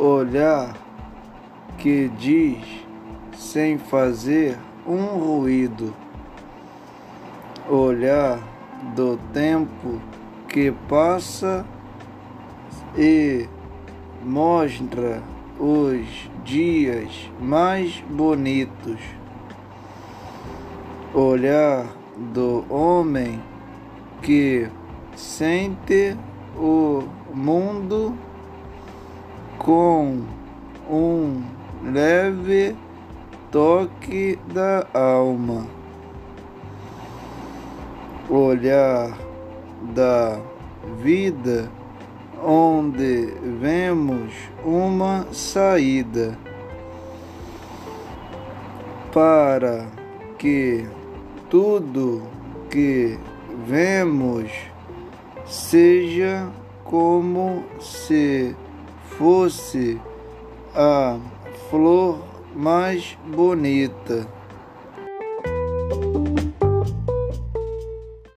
olhar que diz sem fazer um ruído, olhar do tempo que passa e mostra os dias mais bonitos, olhar do homem que sente o mundo com um leve toque da alma, olhar da vida onde vemos uma saída. Para que tudo que vemos seja como se fosse a flor mais bonita.